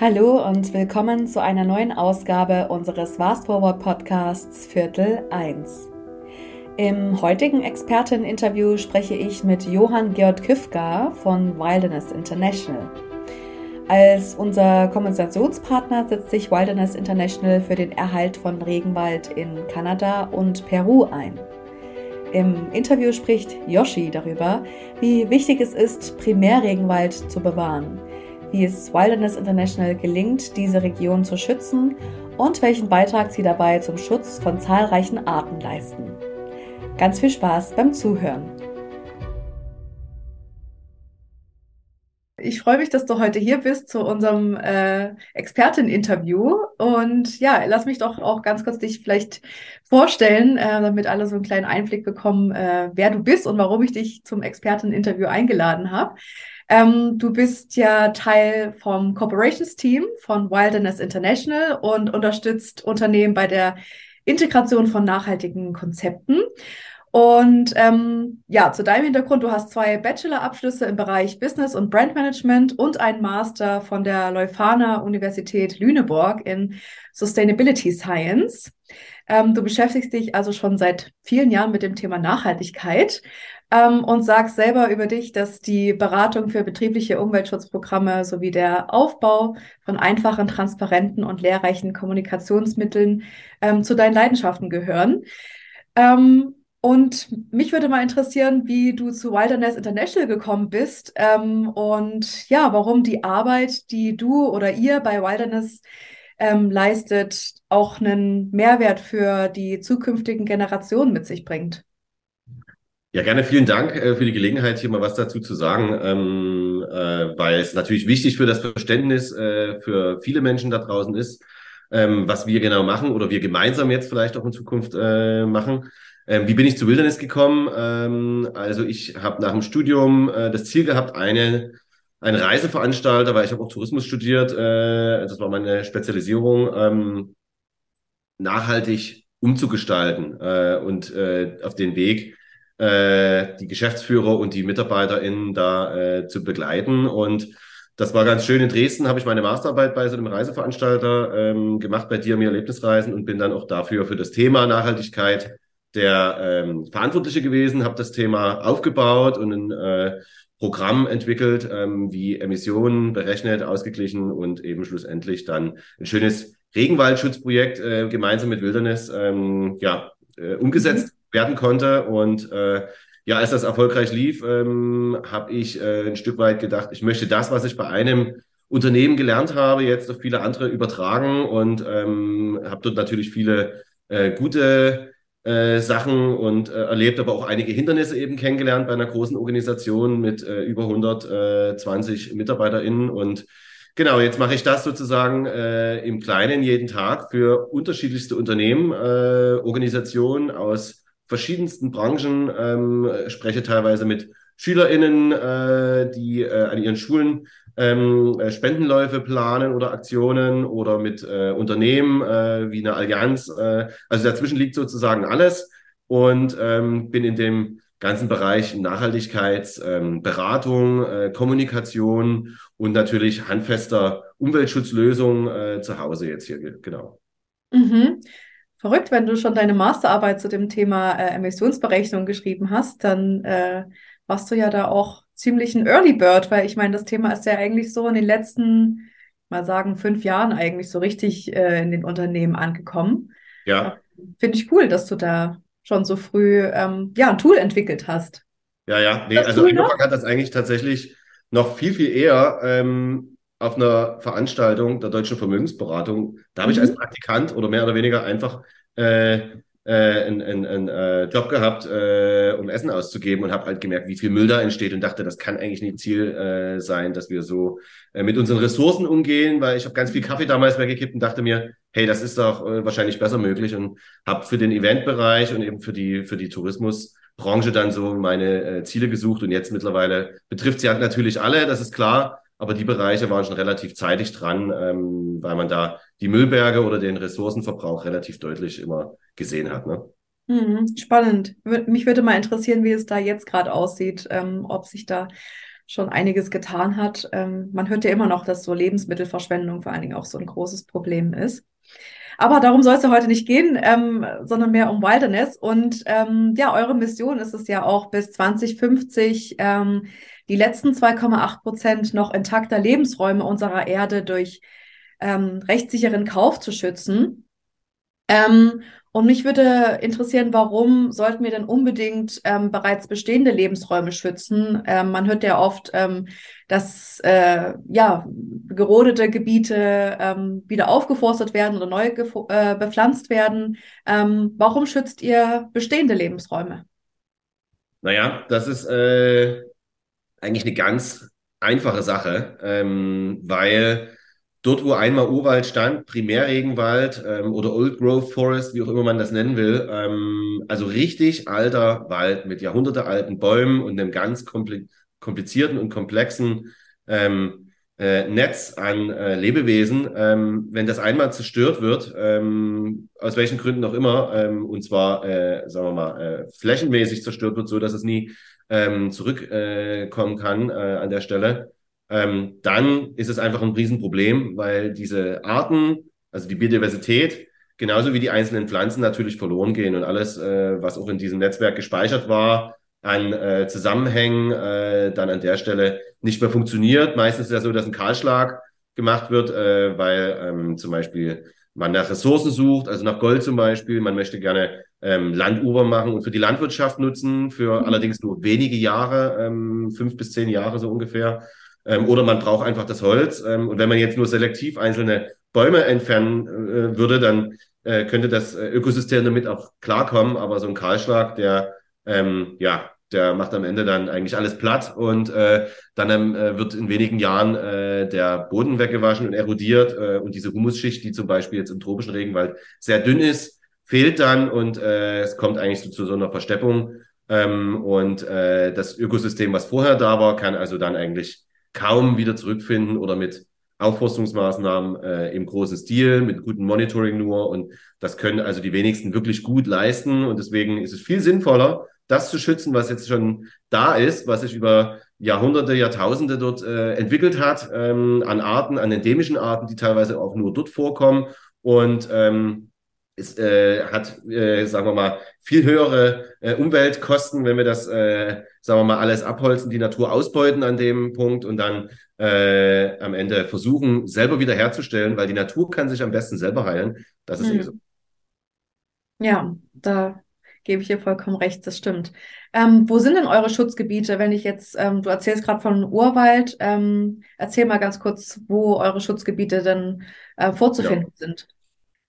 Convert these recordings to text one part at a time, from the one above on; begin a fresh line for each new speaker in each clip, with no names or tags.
Hallo und willkommen zu einer neuen Ausgabe unseres Fast Forward Podcasts Viertel 1. Im heutigen Experteninterview spreche ich mit Johann Georg Küfka von Wilderness International. Als unser Kompensationspartner setzt sich Wilderness International für den Erhalt von Regenwald in Kanada und Peru ein. Im Interview spricht Yoshi darüber, wie wichtig es ist, Primärregenwald zu bewahren – wie es Wilderness International gelingt, diese Region zu schützen und welchen Beitrag sie dabei zum Schutz von zahlreichen Arten leisten. Ganz viel Spaß beim Zuhören. Ich freue mich, dass du heute hier bist zu unserem äh, Expertin-Interview. Und ja, lass mich doch auch ganz kurz dich vielleicht vorstellen, äh, damit alle so einen kleinen Einblick bekommen, äh, wer du bist und warum ich dich zum Expertin-Interview eingeladen habe. Ähm, du bist ja Teil vom Corporations Team von Wilderness International und unterstützt Unternehmen bei der Integration von nachhaltigen Konzepten. Und ähm, ja, zu deinem Hintergrund, du hast zwei Bachelorabschlüsse im Bereich Business und Brand Management und einen Master von der Leuphana Universität Lüneburg in Sustainability Science. Ähm, du beschäftigst dich also schon seit vielen Jahren mit dem Thema Nachhaltigkeit ähm, und sagst selber über dich, dass die Beratung für betriebliche Umweltschutzprogramme sowie der Aufbau von einfachen, transparenten und lehrreichen Kommunikationsmitteln ähm, zu deinen Leidenschaften gehören. Ähm, und mich würde mal interessieren, wie du zu Wilderness International gekommen bist ähm, und ja, warum die Arbeit, die du oder ihr bei Wilderness ähm, leistet, auch einen Mehrwert für die zukünftigen Generationen mit sich bringt.
Ja, gerne vielen Dank äh, für die Gelegenheit, hier mal was dazu zu sagen, ähm, äh, weil es natürlich wichtig für das Verständnis äh, für viele Menschen da draußen ist, ähm, was wir genau machen oder wir gemeinsam jetzt vielleicht auch in Zukunft äh, machen. Ähm, wie bin ich zu Wilderness gekommen? Ähm, also ich habe nach dem Studium äh, das Ziel gehabt, eine ein Reiseveranstalter, weil ich habe auch Tourismus studiert, äh, das war meine Spezialisierung, ähm, nachhaltig umzugestalten äh, und äh, auf den Weg äh, die Geschäftsführer und die MitarbeiterInnen da äh, zu begleiten. Und das war ganz schön. In Dresden habe ich meine Masterarbeit bei so einem Reiseveranstalter ähm, gemacht, bei dir mir Erlebnisreisen und bin dann auch dafür für das Thema Nachhaltigkeit der ähm, Verantwortliche gewesen, habe das Thema aufgebaut und ein äh, Programm entwickelt, ähm, wie Emissionen berechnet, ausgeglichen und eben schlussendlich dann ein schönes Regenwaldschutzprojekt äh, gemeinsam mit Wilderness ähm, ja, äh, umgesetzt. Mhm werden konnte. Und äh, ja, als das erfolgreich lief, ähm, habe ich äh, ein Stück weit gedacht, ich möchte das, was ich bei einem Unternehmen gelernt habe, jetzt auf viele andere übertragen und ähm, habe dort natürlich viele äh, gute äh, Sachen und äh, erlebt, aber auch einige Hindernisse eben kennengelernt bei einer großen Organisation mit äh, über 120 MitarbeiterInnen. Und Genau, jetzt mache ich das sozusagen äh, im Kleinen jeden Tag für unterschiedlichste Unternehmen, äh, Organisationen aus verschiedensten Branchen, ähm, spreche teilweise mit SchülerInnen, äh, die äh, an ihren Schulen ähm, äh, Spendenläufe planen oder Aktionen oder mit äh, Unternehmen äh, wie eine Allianz. Äh, also dazwischen liegt sozusagen alles und ähm, bin in dem ganzen Bereich Nachhaltigkeitsberatung, ähm, äh, Kommunikation und natürlich handfester Umweltschutzlösungen äh, zu Hause jetzt hier, genau.
Mhm. Verrückt, wenn du schon deine Masterarbeit zu dem Thema Emissionsberechnung geschrieben hast, dann warst du ja da auch ziemlich ein Early Bird, weil ich meine, das Thema ist ja eigentlich so in den letzten, mal sagen, fünf Jahren eigentlich so richtig äh, in den Unternehmen angekommen. Ja. Finde ich cool, dass du da schon so früh ähm, ja, ein Tool entwickelt hast.
Ja, ja, nee, also angefangen hat das eigentlich tatsächlich noch viel, viel eher. Ähm, auf einer Veranstaltung der Deutschen Vermögensberatung. Da habe mhm. ich als Praktikant oder mehr oder weniger einfach äh, äh, einen, einen, einen äh, Job gehabt, äh, um Essen auszugeben und habe halt gemerkt, wie viel Müll da entsteht und dachte, das kann eigentlich nicht Ziel äh, sein, dass wir so äh, mit unseren Ressourcen umgehen, weil ich habe ganz viel Kaffee damals weggekippt und dachte mir, hey, das ist doch äh, wahrscheinlich besser möglich und habe für den Eventbereich und eben für die für die Tourismusbranche dann so meine äh, Ziele gesucht und jetzt mittlerweile betrifft sie halt natürlich alle, das ist klar, aber die Bereiche waren schon relativ zeitig dran, ähm, weil man da die Müllberge oder den Ressourcenverbrauch relativ deutlich immer gesehen hat. Ne?
Mhm, spannend. Mich würde mal interessieren, wie es da jetzt gerade aussieht, ähm, ob sich da schon einiges getan hat. Ähm, man hört ja immer noch, dass so Lebensmittelverschwendung vor allen Dingen auch so ein großes Problem ist. Aber darum soll es ja heute nicht gehen, ähm, sondern mehr um Wilderness. Und ähm, ja, eure Mission ist es ja auch bis 2050 ähm, die letzten 2,8 Prozent noch intakter Lebensräume unserer Erde durch ähm, rechtssicheren Kauf zu schützen. Ähm, und mich würde interessieren, warum sollten wir denn unbedingt ähm, bereits bestehende Lebensräume schützen? Ähm, man hört ja oft, ähm, dass äh, ja, gerodete Gebiete ähm, wieder aufgeforstet werden oder neu äh, bepflanzt werden. Ähm, warum schützt ihr bestehende Lebensräume?
Naja, das ist äh, eigentlich eine ganz einfache Sache, ähm, weil dort, wo einmal Urwald stand, Primärregenwald ähm, oder Old Growth Forest, wie auch immer man das nennen will, ähm, also richtig alter Wald mit jahrhundertealten Bäumen und einem ganz komplizierten und komplexen ähm, äh, Netz an äh, Lebewesen, ähm, wenn das einmal zerstört wird, ähm, aus welchen Gründen auch immer, ähm, und zwar, äh, sagen wir mal, äh, flächenmäßig zerstört wird, so dass es nie ähm, zurückkommen äh, kann äh, an der Stelle, ähm, dann ist es einfach ein Riesenproblem, weil diese Arten, also die Biodiversität, genauso wie die einzelnen Pflanzen natürlich verloren gehen und alles, äh, was auch in diesem Netzwerk gespeichert war, an äh, Zusammenhängen, äh, dann an der Stelle nicht mehr funktioniert. Meistens ist es ja so, dass ein Kahlschlag gemacht wird, äh, weil ähm, zum Beispiel man nach Ressourcen sucht, also nach Gold zum Beispiel. Man möchte gerne ähm, Landuber machen und für die Landwirtschaft nutzen, für mhm. allerdings nur wenige Jahre, ähm, fünf bis zehn Jahre so ungefähr. Ähm, oder man braucht einfach das Holz. Ähm, und wenn man jetzt nur selektiv einzelne Bäume entfernen äh, würde, dann äh, könnte das äh, Ökosystem damit auch klarkommen. Aber so ein Kahlschlag, der ähm, ja, der macht am Ende dann eigentlich alles platt und äh, dann ähm, äh, wird in wenigen Jahren äh, der Boden weggewaschen und erodiert äh, und diese Humusschicht, die zum Beispiel jetzt im tropischen Regenwald sehr dünn ist, fehlt dann und äh, es kommt eigentlich so zu so einer Versteppung ähm, und äh, das Ökosystem, was vorher da war, kann also dann eigentlich kaum wieder zurückfinden oder mit Aufforstungsmaßnahmen äh, im großen Stil, mit gutem Monitoring nur. Und das können also die wenigsten wirklich gut leisten. Und deswegen ist es viel sinnvoller, das zu schützen, was jetzt schon da ist, was sich über Jahrhunderte, Jahrtausende dort äh, entwickelt hat, ähm, an Arten, an endemischen Arten, die teilweise auch nur dort vorkommen. Und ähm, es äh, hat, äh, sagen wir mal, viel höhere äh, Umweltkosten, wenn wir das, äh, sagen wir mal, alles abholzen, die Natur ausbeuten an dem Punkt und dann äh, am Ende versuchen, selber wieder herzustellen, weil die Natur kann sich am besten selber heilen. Das ist mhm. so.
Ja, da gebe ich dir vollkommen recht, das stimmt. Ähm, wo sind denn eure Schutzgebiete, wenn ich jetzt, ähm, du erzählst gerade von Urwald, ähm, erzähl mal ganz kurz, wo eure Schutzgebiete denn äh, vorzufinden ja. sind.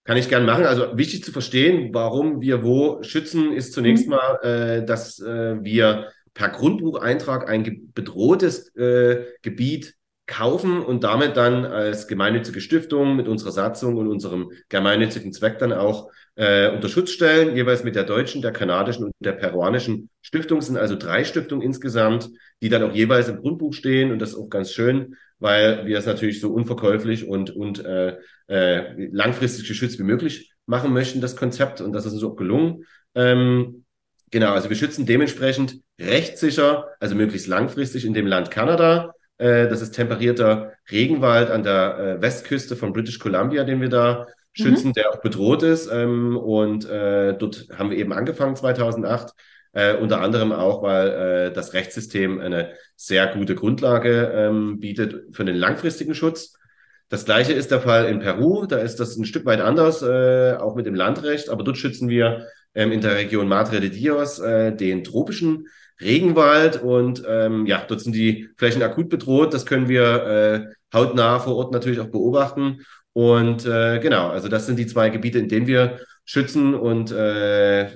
Kann ich gern machen. Also wichtig zu verstehen, warum wir wo schützen, ist zunächst mhm. mal, äh, dass äh, wir per Grundbucheintrag ein bedrohtes äh, Gebiet kaufen und damit dann als gemeinnützige Stiftung mit unserer Satzung und unserem gemeinnützigen Zweck dann auch äh, unter Schutz stellen, jeweils mit der deutschen, der kanadischen und der peruanischen Stiftung. Es sind also drei Stiftungen insgesamt, die dann auch jeweils im Grundbuch stehen und das ist auch ganz schön, weil wir es natürlich so unverkäuflich und, und äh, äh, langfristig geschützt wie möglich machen möchten, das Konzept. Und das ist uns auch gelungen. Ähm, genau, also wir schützen dementsprechend rechtssicher, also möglichst langfristig in dem Land Kanada. Äh, das ist temperierter Regenwald an der äh, Westküste von British Columbia, den wir da schützen, mhm. der auch bedroht ist. Ähm, und äh, dort haben wir eben angefangen 2008. Äh, unter anderem auch, weil äh, das Rechtssystem eine sehr gute Grundlage ähm, bietet für den langfristigen Schutz. Das gleiche ist der Fall in Peru. Da ist das ein Stück weit anders, äh, auch mit dem Landrecht. Aber dort schützen wir ähm, in der Region Madre de Dios äh, den tropischen Regenwald. Und ähm, ja, dort sind die Flächen akut bedroht. Das können wir äh, hautnah vor Ort natürlich auch beobachten. Und äh, genau, also das sind die zwei Gebiete, in denen wir schützen. Und äh,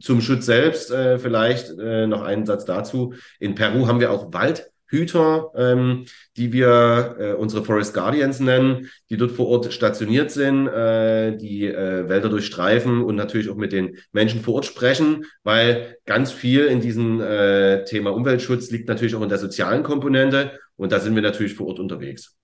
zum Schutz selbst äh, vielleicht äh, noch einen Satz dazu. In Peru haben wir auch Waldhüter, ähm, die wir äh, unsere Forest Guardians nennen, die dort vor Ort stationiert sind, äh, die äh, Wälder durchstreifen und natürlich auch mit den Menschen vor Ort sprechen, weil ganz viel in diesem äh, Thema Umweltschutz liegt natürlich auch in der sozialen Komponente und da sind wir natürlich vor Ort unterwegs.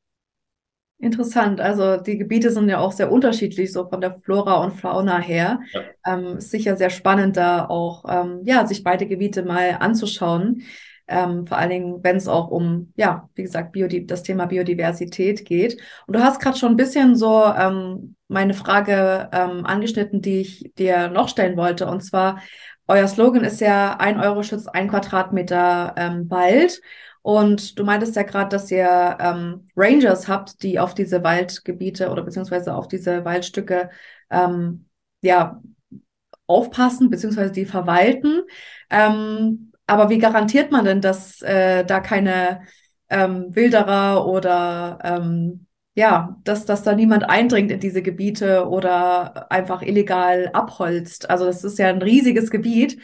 Interessant. Also die Gebiete sind ja auch sehr unterschiedlich, so von der Flora und Fauna her. Ja. Ähm, ist sicher sehr spannend, da auch ähm, ja, sich beide Gebiete mal anzuschauen. ähm, vor allen Dingen, wenn es auch um, ja, wie gesagt, Biodi das Thema Biodiversität geht. Und du hast gerade schon ein bisschen so ähm, meine Frage ähm, angeschnitten, die ich dir noch stellen wollte. Und zwar, euer Slogan ist ja, ein Euro schützt ein Quadratmeter ähm, Wald. Und du meintest ja gerade, dass ihr ähm, Rangers habt, die auf diese Waldgebiete oder beziehungsweise auf diese Waldstücke ähm, ja aufpassen, beziehungsweise die verwalten. Ähm, aber wie garantiert man denn, dass äh, da keine ähm, Wilderer oder ähm, ja, dass, dass da niemand eindringt in diese Gebiete oder einfach illegal abholzt? Also das ist ja ein riesiges Gebiet.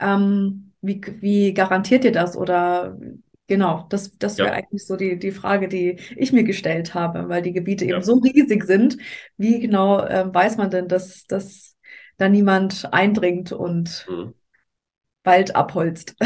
Ähm, wie, wie garantiert ihr das? Oder Genau, das, das wäre ja. eigentlich so die, die Frage, die ich mir gestellt habe, weil die Gebiete ja. eben so riesig sind. Wie genau äh, weiß man denn, dass, dass da niemand eindringt und mhm. Wald abholzt?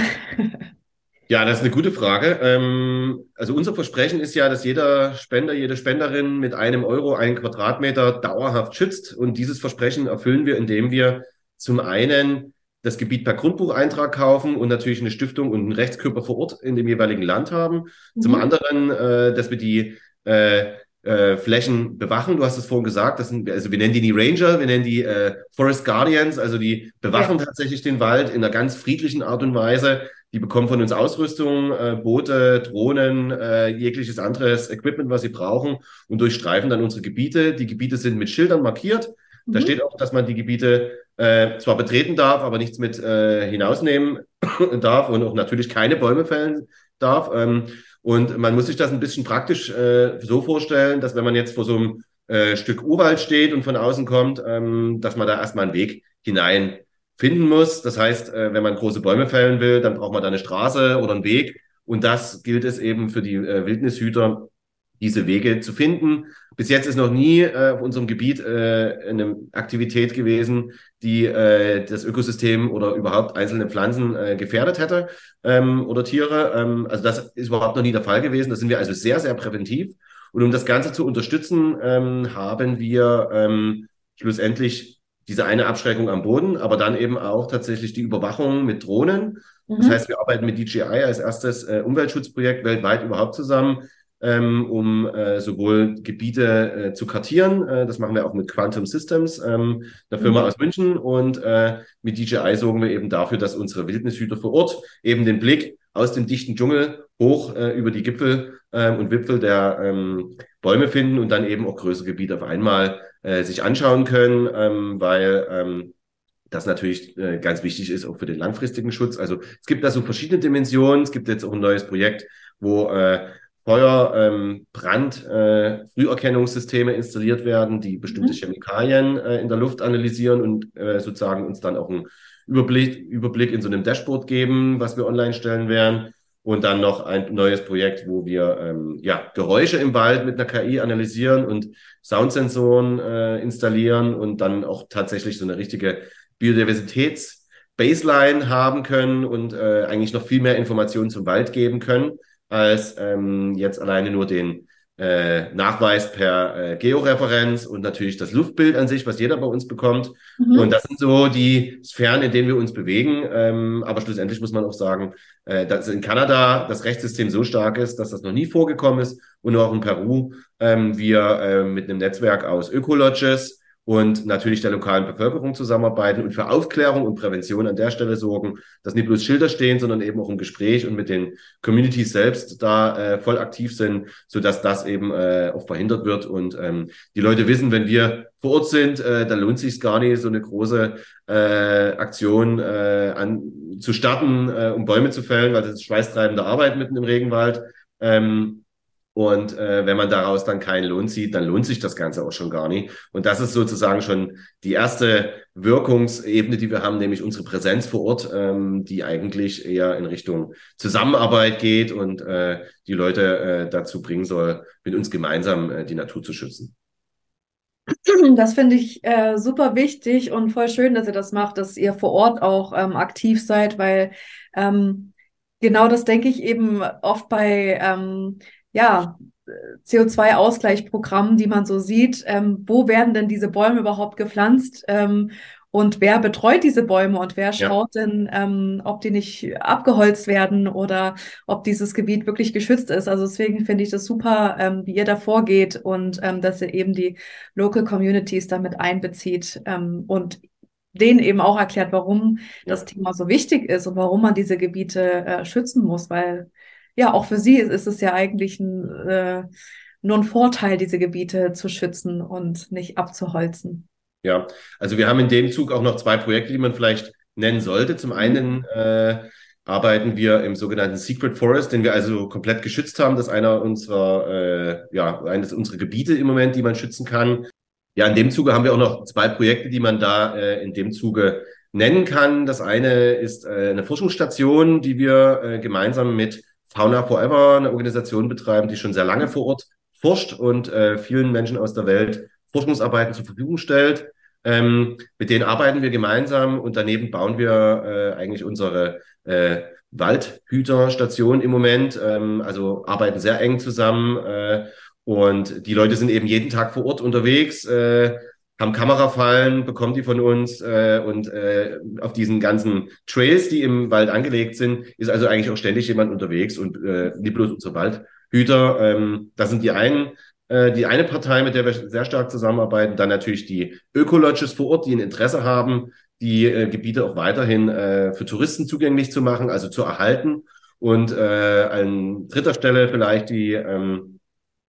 Ja, das ist eine gute Frage. Ähm, also unser Versprechen ist ja, dass jeder Spender, jede Spenderin mit einem Euro einen Quadratmeter dauerhaft schützt. Und dieses Versprechen erfüllen wir, indem wir zum einen das Gebiet per Grundbucheintrag kaufen und natürlich eine Stiftung und einen Rechtskörper vor Ort in dem jeweiligen Land haben. Mhm. Zum anderen, äh, dass wir die äh, äh, Flächen bewachen. Du hast es vorhin gesagt, das sind, also wir nennen die die Ranger, wir nennen die äh, Forest Guardians, also die bewachen ja. tatsächlich den Wald in einer ganz friedlichen Art und Weise. Die bekommen von uns Ausrüstung, äh, Boote, Drohnen, äh, jegliches anderes Equipment, was sie brauchen und durchstreifen dann unsere Gebiete. Die Gebiete sind mit Schildern markiert. Mhm. Da steht auch, dass man die Gebiete äh, zwar betreten darf, aber nichts mit äh, hinausnehmen darf und auch natürlich keine Bäume fällen darf. Ähm, und man muss sich das ein bisschen praktisch äh, so vorstellen, dass wenn man jetzt vor so einem äh, Stück Urwald steht und von außen kommt, ähm, dass man da erstmal einen Weg hinein finden muss. Das heißt, äh, wenn man große Bäume fällen will, dann braucht man da eine Straße oder einen Weg. Und das gilt es eben für die äh, Wildnishüter, diese Wege zu finden. Bis jetzt ist noch nie äh, auf unserem Gebiet äh, eine Aktivität gewesen, die äh, das Ökosystem oder überhaupt einzelne Pflanzen äh, gefährdet hätte ähm, oder Tiere. Ähm, also das ist überhaupt noch nie der Fall gewesen. Da sind wir also sehr, sehr präventiv. Und um das Ganze zu unterstützen, ähm, haben wir ähm, schlussendlich diese eine Abschreckung am Boden, aber dann eben auch tatsächlich die Überwachung mit Drohnen. Mhm. Das heißt, wir arbeiten mit DJI als erstes äh, Umweltschutzprojekt weltweit überhaupt zusammen, ähm, um äh, sowohl Gebiete äh, zu kartieren. Äh, das machen wir auch mit Quantum Systems, ähm, einer Firma mhm. aus München. Und äh, mit DJI sorgen wir eben dafür, dass unsere Wildnishüter vor Ort eben den Blick aus dem dichten Dschungel hoch äh, über die Gipfel äh, und Wipfel der ähm, Bäume finden und dann eben auch größere Gebiete auf einmal äh, sich anschauen können, ähm, weil ähm, das natürlich äh, ganz wichtig ist, auch für den langfristigen Schutz. Also es gibt da so verschiedene Dimensionen. Es gibt jetzt auch ein neues Projekt, wo äh, Feuer, ähm, Brand, äh, Früherkennungssysteme installiert werden, die bestimmte mhm. Chemikalien äh, in der Luft analysieren und äh, sozusagen uns dann auch einen Überblick, Überblick in so einem Dashboard geben, was wir online stellen werden. Und dann noch ein neues Projekt, wo wir ähm, ja, Geräusche im Wald mit einer KI analysieren und Soundsensoren äh, installieren und dann auch tatsächlich so eine richtige Biodiversitäts-Baseline haben können und äh, eigentlich noch viel mehr Informationen zum Wald geben können als ähm, jetzt alleine nur den äh, Nachweis per äh, Georeferenz und natürlich das Luftbild an sich, was jeder bei uns bekommt. Mhm. Und das sind so die Sphären, in denen wir uns bewegen. Ähm, aber schlussendlich muss man auch sagen, äh, dass in Kanada das Rechtssystem so stark ist, dass das noch nie vorgekommen ist. Und auch in Peru ähm, wir äh, mit einem Netzwerk aus Ökolodges und natürlich der lokalen Bevölkerung zusammenarbeiten und für Aufklärung und Prävention an der Stelle sorgen, dass nicht bloß Schilder stehen, sondern eben auch im Gespräch und mit den Communities selbst da äh, voll aktiv sind, so dass das eben äh, auch verhindert wird und ähm, die Leute wissen, wenn wir vor Ort sind, äh, dann lohnt sich gar nicht, so eine große äh, Aktion äh, an, zu starten, äh, um Bäume zu fällen, weil das ist schweißtreibende Arbeit mitten im Regenwald. Ähm, und äh, wenn man daraus dann keinen Lohn zieht, dann lohnt sich das Ganze auch schon gar nicht. Und das ist sozusagen schon die erste Wirkungsebene, die wir haben, nämlich unsere Präsenz vor Ort, ähm, die eigentlich eher in Richtung Zusammenarbeit geht und äh, die Leute äh, dazu bringen soll, mit uns gemeinsam äh, die Natur zu schützen.
Das finde ich äh, super wichtig und voll schön, dass ihr das macht, dass ihr vor Ort auch ähm, aktiv seid, weil ähm, genau das denke ich eben oft bei ähm, ja, CO2-Ausgleichsprogrammen, die man so sieht. Ähm, wo werden denn diese Bäume überhaupt gepflanzt? Ähm, Und wer betreut diese Bäume und wer schaut ja. denn, ähm, ob die nicht abgeholzt werden oder ob dieses Gebiet wirklich geschützt ist? Also deswegen finde ich das super, ähm, wie ihr da vorgeht und ähm, dass ihr eben die Local Communities damit einbezieht ähm, und denen eben auch erklärt, warum ja. das Thema so wichtig ist und warum man diese Gebiete äh, schützen muss, weil ja, auch für sie ist es ja eigentlich ein, äh, nur ein Vorteil, diese Gebiete zu schützen und nicht abzuholzen.
Ja, also wir haben in dem Zug auch noch zwei Projekte, die man vielleicht nennen sollte. Zum mhm. einen äh, arbeiten wir im sogenannten Secret Forest, den wir also komplett geschützt haben. Das ist einer unserer, äh, ja, eines unserer Gebiete im Moment, die man schützen kann. Ja, in dem Zuge haben wir auch noch zwei Projekte, die man da äh, in dem Zuge nennen kann. Das eine ist äh, eine Forschungsstation, die wir äh, gemeinsam mit Fauna Forever, eine Organisation betreiben, die schon sehr lange vor Ort forscht und äh, vielen Menschen aus der Welt Forschungsarbeiten zur Verfügung stellt. Ähm, mit denen arbeiten wir gemeinsam und daneben bauen wir äh, eigentlich unsere äh, Waldhüterstation im Moment. Ähm, also arbeiten sehr eng zusammen äh, und die Leute sind eben jeden Tag vor Ort unterwegs, äh, haben Kamerafallen, bekommen die von uns äh, und äh, auf diesen ganzen Trails, die im Wald angelegt sind, ist also eigentlich auch ständig jemand unterwegs und äh, nicht bloß unser Waldhüter. Ähm, das sind die einen äh, die eine Partei, mit der wir sehr stark zusammenarbeiten, dann natürlich die Ökolodges vor Ort, die ein Interesse haben, die äh, Gebiete auch weiterhin äh, für Touristen zugänglich zu machen, also zu erhalten. Und äh, an dritter Stelle vielleicht die ähm,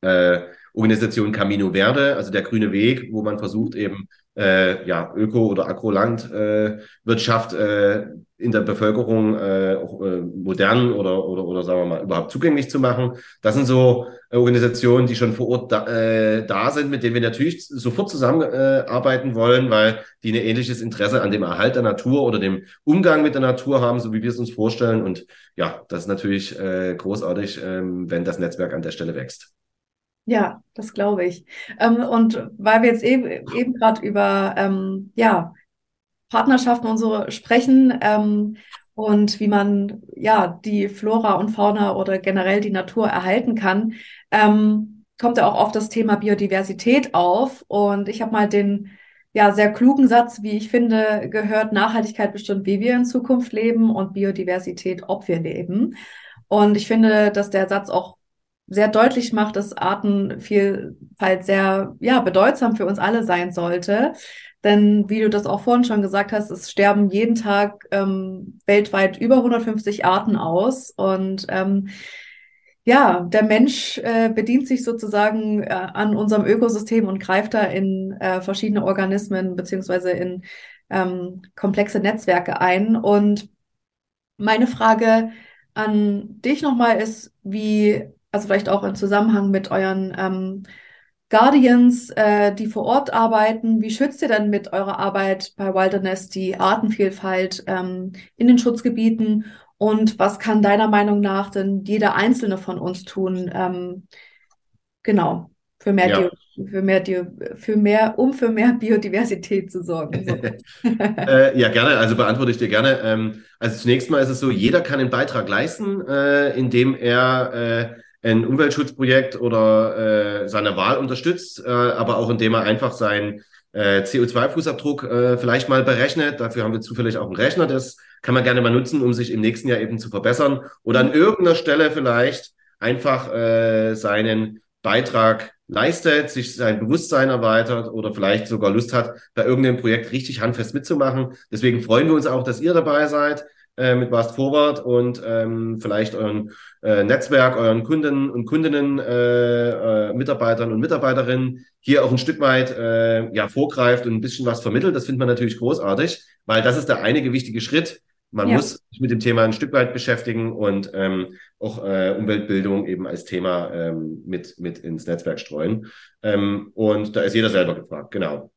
äh, Organisation Camino Verde, also der grüne Weg, wo man versucht eben äh, ja Öko- oder Agrolandwirtschaft äh, in der Bevölkerung äh, auch äh, modern oder, oder, oder sagen wir mal überhaupt zugänglich zu machen. Das sind so Organisationen, die schon vor Ort da, äh, da sind, mit denen wir natürlich sofort zusammenarbeiten äh, wollen, weil die ein ähnliches Interesse an dem Erhalt der Natur oder dem Umgang mit der Natur haben, so wie wir es uns vorstellen. Und ja, das ist natürlich äh, großartig, äh, wenn das Netzwerk an der Stelle wächst.
Ja, das glaube ich. Ähm, und weil wir jetzt eben, eben gerade über ähm, ja, Partnerschaften und so sprechen ähm, und wie man ja die Flora und Fauna oder generell die Natur erhalten kann, ähm, kommt ja auch oft das Thema Biodiversität auf. Und ich habe mal den ja sehr klugen Satz, wie ich finde, gehört: Nachhaltigkeit bestimmt, wie wir in Zukunft leben und Biodiversität, ob wir leben. Und ich finde, dass der Satz auch sehr deutlich macht, dass Artenvielfalt sehr ja bedeutsam für uns alle sein sollte. Denn wie du das auch vorhin schon gesagt hast, es sterben jeden Tag ähm, weltweit über 150 Arten aus. Und ähm, ja, der Mensch äh, bedient sich sozusagen äh, an unserem Ökosystem und greift da in äh, verschiedene Organismen beziehungsweise in ähm, komplexe Netzwerke ein. Und meine Frage an dich nochmal ist, wie, also vielleicht auch im Zusammenhang mit euren ähm, Guardians, äh, die vor Ort arbeiten. Wie schützt ihr denn mit eurer Arbeit bei Wilderness die Artenvielfalt ähm, in den Schutzgebieten? Und was kann deiner Meinung nach denn jeder Einzelne von uns tun? Ähm, genau, für mehr, ja. für mehr, für mehr, um für mehr Biodiversität zu sorgen. So.
äh, ja, gerne. Also beantworte ich dir gerne. Ähm, also zunächst mal ist es so, jeder kann einen Beitrag leisten, äh, indem er äh, ein Umweltschutzprojekt oder äh, seine Wahl unterstützt, äh, aber auch indem er einfach seinen äh, CO2-Fußabdruck äh, vielleicht mal berechnet. Dafür haben wir zufällig auch einen Rechner, das kann man gerne mal nutzen, um sich im nächsten Jahr eben zu verbessern. Oder an irgendeiner Stelle vielleicht einfach äh, seinen Beitrag leistet, sich sein Bewusstsein erweitert oder vielleicht sogar Lust hat, bei irgendeinem Projekt richtig handfest mitzumachen. Deswegen freuen wir uns auch, dass ihr dabei seid äh, mit Fast Forward und ähm, vielleicht euren äh, Netzwerk, euren Kunden und Kundinnen, äh, äh, Mitarbeitern und Mitarbeiterinnen hier auch ein Stück weit äh, ja vorgreift und ein bisschen was vermittelt. Das findet man natürlich großartig, weil das ist der einige wichtige Schritt. Man ja. muss sich mit dem Thema ein Stück weit beschäftigen und ähm, auch äh, Umweltbildung eben als Thema ähm, mit, mit ins Netzwerk streuen. Ähm, und da ist jeder selber gefragt, genau.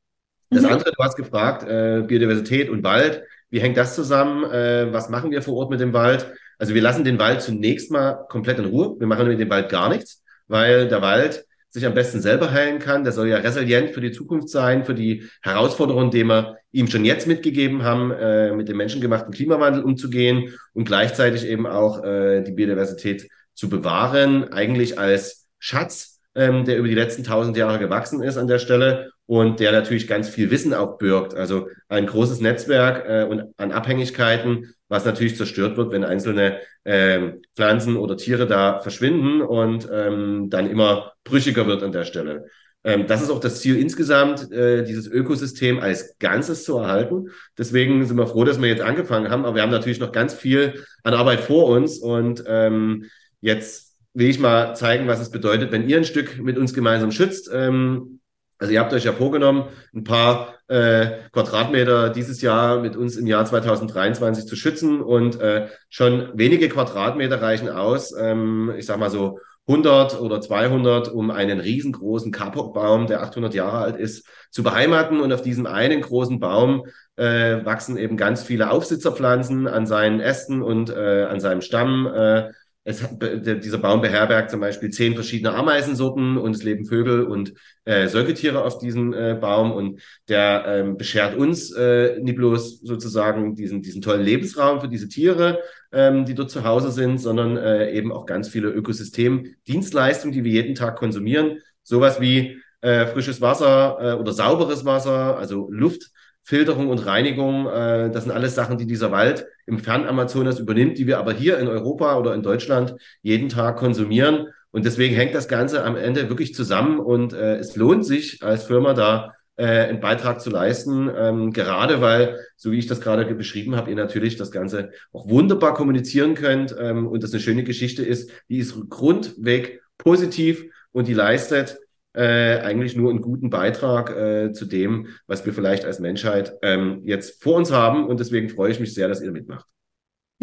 Das mhm. andere, du hast gefragt, äh, Biodiversität und Wald. Wie hängt das zusammen? Äh, was machen wir vor Ort mit dem Wald? Also wir lassen den Wald zunächst mal komplett in Ruhe. Wir machen mit dem Wald gar nichts, weil der Wald sich am besten selber heilen kann. Der soll ja resilient für die Zukunft sein, für die Herausforderungen, die wir ihm schon jetzt mitgegeben haben, äh, mit dem menschengemachten Klimawandel umzugehen und gleichzeitig eben auch äh, die Biodiversität zu bewahren, eigentlich als Schatz ähm, der über die letzten tausend Jahre gewachsen ist an der Stelle und der natürlich ganz viel Wissen auch birgt. Also ein großes Netzwerk äh, und an Abhängigkeiten, was natürlich zerstört wird, wenn einzelne äh, Pflanzen oder Tiere da verschwinden und ähm, dann immer brüchiger wird an der Stelle. Ähm, das ist auch das Ziel insgesamt, äh, dieses Ökosystem als Ganzes zu erhalten. Deswegen sind wir froh, dass wir jetzt angefangen haben, aber wir haben natürlich noch ganz viel an Arbeit vor uns und ähm, jetzt will ich mal zeigen, was es bedeutet, wenn ihr ein Stück mit uns gemeinsam schützt. Ähm, also ihr habt euch ja vorgenommen, ein paar äh, Quadratmeter dieses Jahr mit uns im Jahr 2023 zu schützen und äh, schon wenige Quadratmeter reichen aus. Ähm, ich sag mal so 100 oder 200, um einen riesengroßen Kapokbaum, der 800 Jahre alt ist, zu beheimaten. Und auf diesem einen großen Baum äh, wachsen eben ganz viele Aufsitzerpflanzen an seinen Ästen und äh, an seinem Stamm. Äh, es, dieser Baum beherbergt zum Beispiel zehn verschiedene Ameisensorten und es leben Vögel und äh, Säugetiere auf diesem äh, Baum und der ähm, beschert uns äh, nicht bloß sozusagen diesen, diesen tollen Lebensraum für diese Tiere, ähm, die dort zu Hause sind, sondern äh, eben auch ganz viele Ökosystemdienstleistungen, die wir jeden Tag konsumieren. Sowas wie äh, frisches Wasser äh, oder sauberes Wasser, also Luft Filterung und Reinigung, äh, das sind alles Sachen, die dieser Wald im Fernamazonas übernimmt, die wir aber hier in Europa oder in Deutschland jeden Tag konsumieren. Und deswegen hängt das Ganze am Ende wirklich zusammen und äh, es lohnt sich als Firma da äh, einen Beitrag zu leisten, ähm, gerade weil, so wie ich das gerade beschrieben habe, ihr natürlich das Ganze auch wunderbar kommunizieren könnt ähm, und das eine schöne Geschichte ist, die ist grundweg positiv und die leistet äh, eigentlich nur einen guten Beitrag äh, zu dem, was wir vielleicht als Menschheit ähm, jetzt vor uns haben. Und deswegen freue ich mich sehr, dass ihr mitmacht.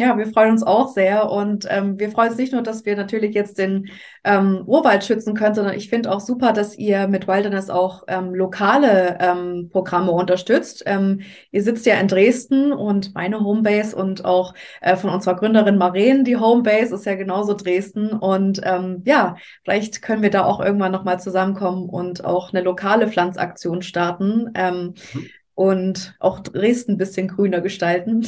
Ja, wir freuen uns auch sehr und ähm, wir freuen uns nicht nur, dass wir natürlich jetzt den ähm, Urwald schützen können, sondern ich finde auch super, dass ihr mit Wilderness auch ähm, lokale ähm, Programme unterstützt. Ähm, ihr sitzt ja in Dresden und meine Homebase und auch äh, von unserer Gründerin Maren, die Homebase ist ja genauso Dresden und ähm, ja, vielleicht können wir da auch irgendwann nochmal zusammenkommen und auch eine lokale Pflanzaktion starten. Ähm, mhm und auch Dresden ein bisschen grüner gestalten.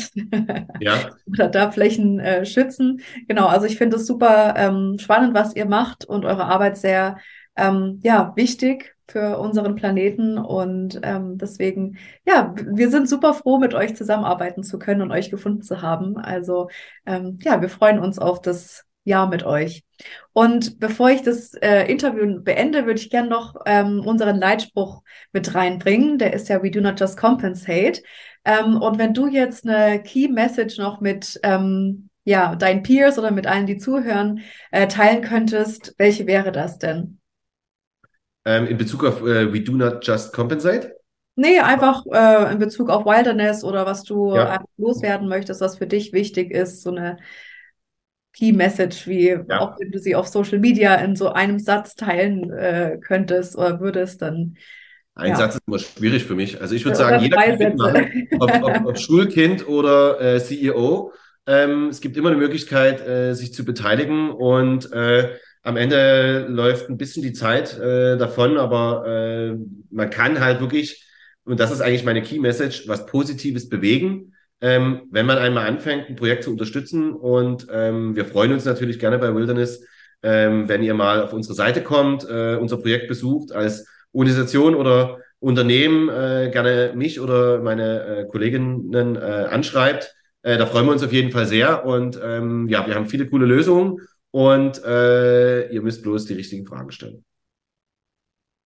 Ja. Oder da Flächen äh, schützen. Genau, also ich finde es super ähm, spannend, was ihr macht und eure Arbeit sehr ähm, ja, wichtig für unseren Planeten. Und ähm, deswegen, ja, wir sind super froh, mit euch zusammenarbeiten zu können und euch gefunden zu haben. Also ähm, ja, wir freuen uns auf das Jahr mit euch. Und bevor ich das äh, Interview beende, würde ich gerne noch ähm, unseren Leitspruch mit reinbringen. Der ist ja We do not just compensate. Ähm, und wenn du jetzt eine Key Message noch mit ähm, ja, deinen Peers oder mit allen, die zuhören, äh, teilen könntest, welche wäre das denn?
Ähm, in Bezug auf äh, We do not just compensate?
Nee, einfach äh, in Bezug auf Wilderness oder was du ja. loswerden möchtest, was für dich wichtig ist, so eine Key Message, wie ja. auch wenn du sie auf Social Media in so einem Satz teilen äh, könntest oder würdest, dann.
Ein ja. Satz ist immer schwierig für mich. Also ich würde sagen, jeder kann mitmachen, ob, ob, ob, Schulkind oder äh, CEO. Ähm, es gibt immer eine Möglichkeit, äh, sich zu beteiligen und äh, am Ende läuft ein bisschen die Zeit äh, davon, aber äh, man kann halt wirklich, und das ist eigentlich meine Key Message, was Positives bewegen ähm, wenn man einmal anfängt, ein Projekt zu unterstützen. Und ähm, wir freuen uns natürlich gerne bei Wilderness, ähm, wenn ihr mal auf unsere Seite kommt, äh, unser Projekt besucht als Organisation oder Unternehmen, äh, gerne mich oder meine äh, Kolleginnen äh, anschreibt. Äh, da freuen wir uns auf jeden Fall sehr. Und ähm, ja, wir haben viele coole Lösungen und äh, ihr müsst bloß die richtigen Fragen stellen.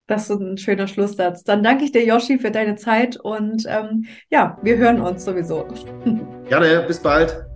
Das ist ein schöner Schlusssatz. Dann danke ich dir, Yoshi, für deine Zeit und ähm, ja, wir hören uns sowieso.
Gerne, bis bald.